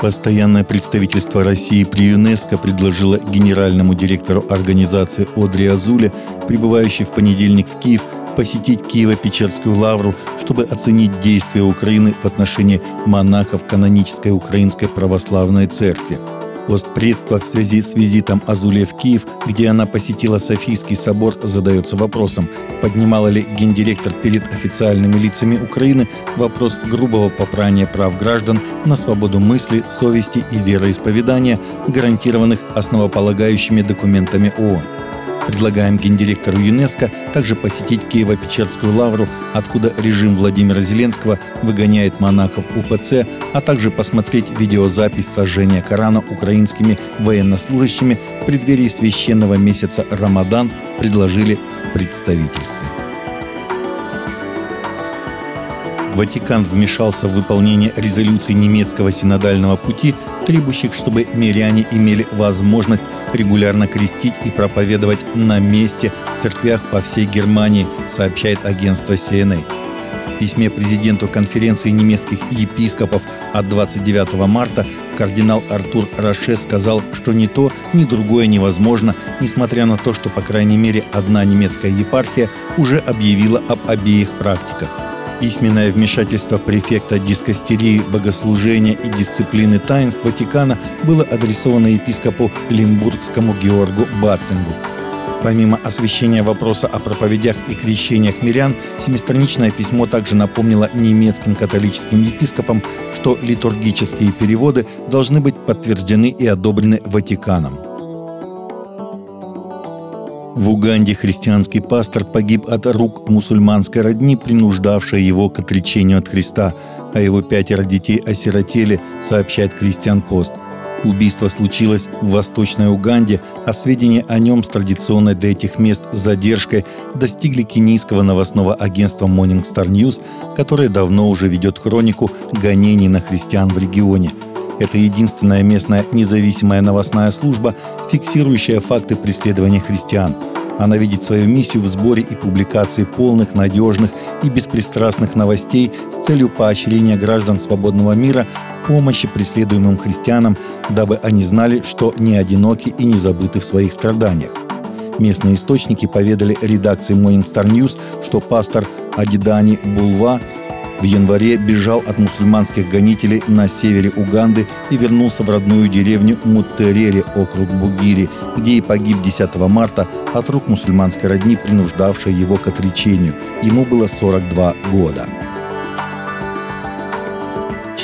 Постоянное представительство России при ЮНЕСКО предложило генеральному директору организации Одри Азуле, прибывающей в понедельник в Киев, посетить Киево-Печерскую лавру, чтобы оценить действия Украины в отношении монахов канонической Украинской Православной Церкви. Постпредство в связи с визитом Азуле в Киев, где она посетила Софийский собор, задается вопросом, поднимала ли гендиректор перед официальными лицами Украины вопрос грубого попрания прав граждан на свободу мысли, совести и вероисповедания, гарантированных основополагающими документами ООН. Предлагаем гендиректору ЮНЕСКО также посетить Киево-Печерскую лавру, откуда режим Владимира Зеленского выгоняет монахов УПЦ, а также посмотреть видеозапись сожжения Корана украинскими военнослужащими в преддверии священного месяца Рамадан, предложили в представительстве. Ватикан вмешался в выполнение резолюций немецкого синодального пути, требующих, чтобы миряне имели возможность регулярно крестить и проповедовать на месте в церквях по всей Германии, сообщает агентство CNA. В письме президенту конференции немецких епископов от 29 марта кардинал Артур Роше сказал, что ни то, ни другое невозможно, несмотря на то, что, по крайней мере, одна немецкая епархия уже объявила об обеих практиках. Письменное вмешательство префекта дискастерии богослужения и дисциплины таинств Ватикана было адресовано епископу Лимбургскому Георгу Бацингу. Помимо освещения вопроса о проповедях и крещениях мирян, семистраничное письмо также напомнило немецким католическим епископам, что литургические переводы должны быть подтверждены и одобрены Ватиканом. В Уганде христианский пастор погиб от рук мусульманской родни, принуждавшей его к отречению от Христа, а его пятеро детей осиротели, сообщает Кристиан Пост. Убийство случилось в Восточной Уганде, а сведения о нем с традиционной для этих мест задержкой достигли кенийского новостного агентства Morning Star News, которое давно уже ведет хронику гонений на христиан в регионе – это единственная местная независимая новостная служба, фиксирующая факты преследования христиан. Она видит свою миссию в сборе и публикации полных, надежных и беспристрастных новостей с целью поощрения граждан свободного мира помощи преследуемым христианам, дабы они знали, что не одиноки и не забыты в своих страданиях. Местные источники поведали редакции Morning Star News, что пастор Адидани Булва в январе бежал от мусульманских гонителей на севере Уганды и вернулся в родную деревню Муттерери, округ Бугири, где и погиб 10 марта от рук мусульманской родни, принуждавшей его к отречению. Ему было 42 года.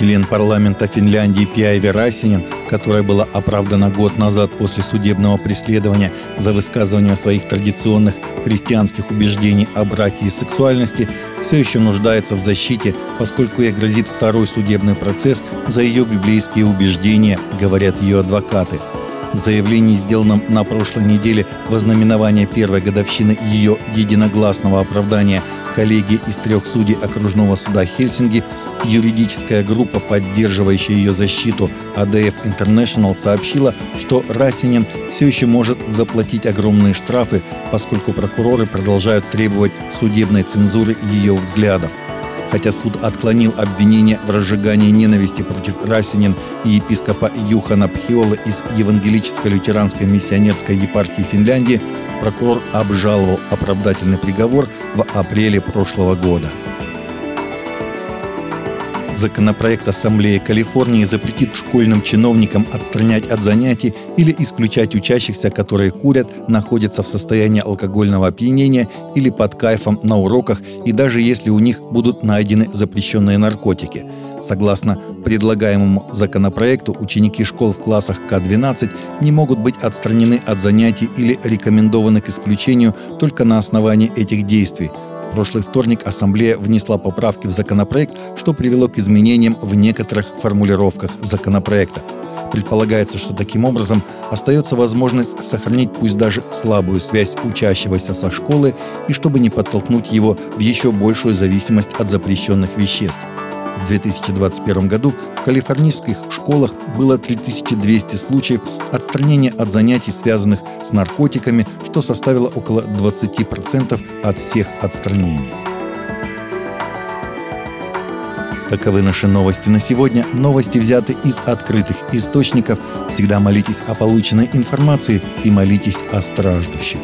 Член парламента Финляндии Пиайви Расинин, которая была оправдана год назад после судебного преследования за высказывание своих традиционных христианских убеждений о браке и сексуальности, все еще нуждается в защите, поскольку ей грозит второй судебный процесс за ее библейские убеждения, говорят ее адвокаты. В заявлении, сделанном на прошлой неделе в ознаменование первой годовщины ее единогласного оправдания коллеги из трех судей окружного суда Хельсинги, юридическая группа, поддерживающая ее защиту ADF International, сообщила, что Расинин все еще может заплатить огромные штрафы, поскольку прокуроры продолжают требовать судебной цензуры ее взглядов. Хотя суд отклонил обвинение в разжигании ненависти против Расинин и епископа Юхана Пхиола из Евангелической лютеранской миссионерской епархии Финляндии, прокурор обжаловал оправдательный приговор в апреле прошлого года. Законопроект Ассамблеи Калифорнии запретит школьным чиновникам отстранять от занятий или исключать учащихся, которые курят, находятся в состоянии алкогольного опьянения или под кайфом на уроках, и даже если у них будут найдены запрещенные наркотики. Согласно предлагаемому законопроекту, ученики школ в классах К-12 не могут быть отстранены от занятий или рекомендованы к исключению только на основании этих действий – прошлый вторник Ассамблея внесла поправки в законопроект, что привело к изменениям в некоторых формулировках законопроекта. Предполагается, что таким образом остается возможность сохранить пусть даже слабую связь учащегося со школы и чтобы не подтолкнуть его в еще большую зависимость от запрещенных веществ. В 2021 году в калифорнийских школах было 3200 случаев отстранения от занятий, связанных с наркотиками, что составило около 20% от всех отстранений. Таковы наши новости на сегодня. Новости взяты из открытых источников. Всегда молитесь о полученной информации и молитесь о страждущих.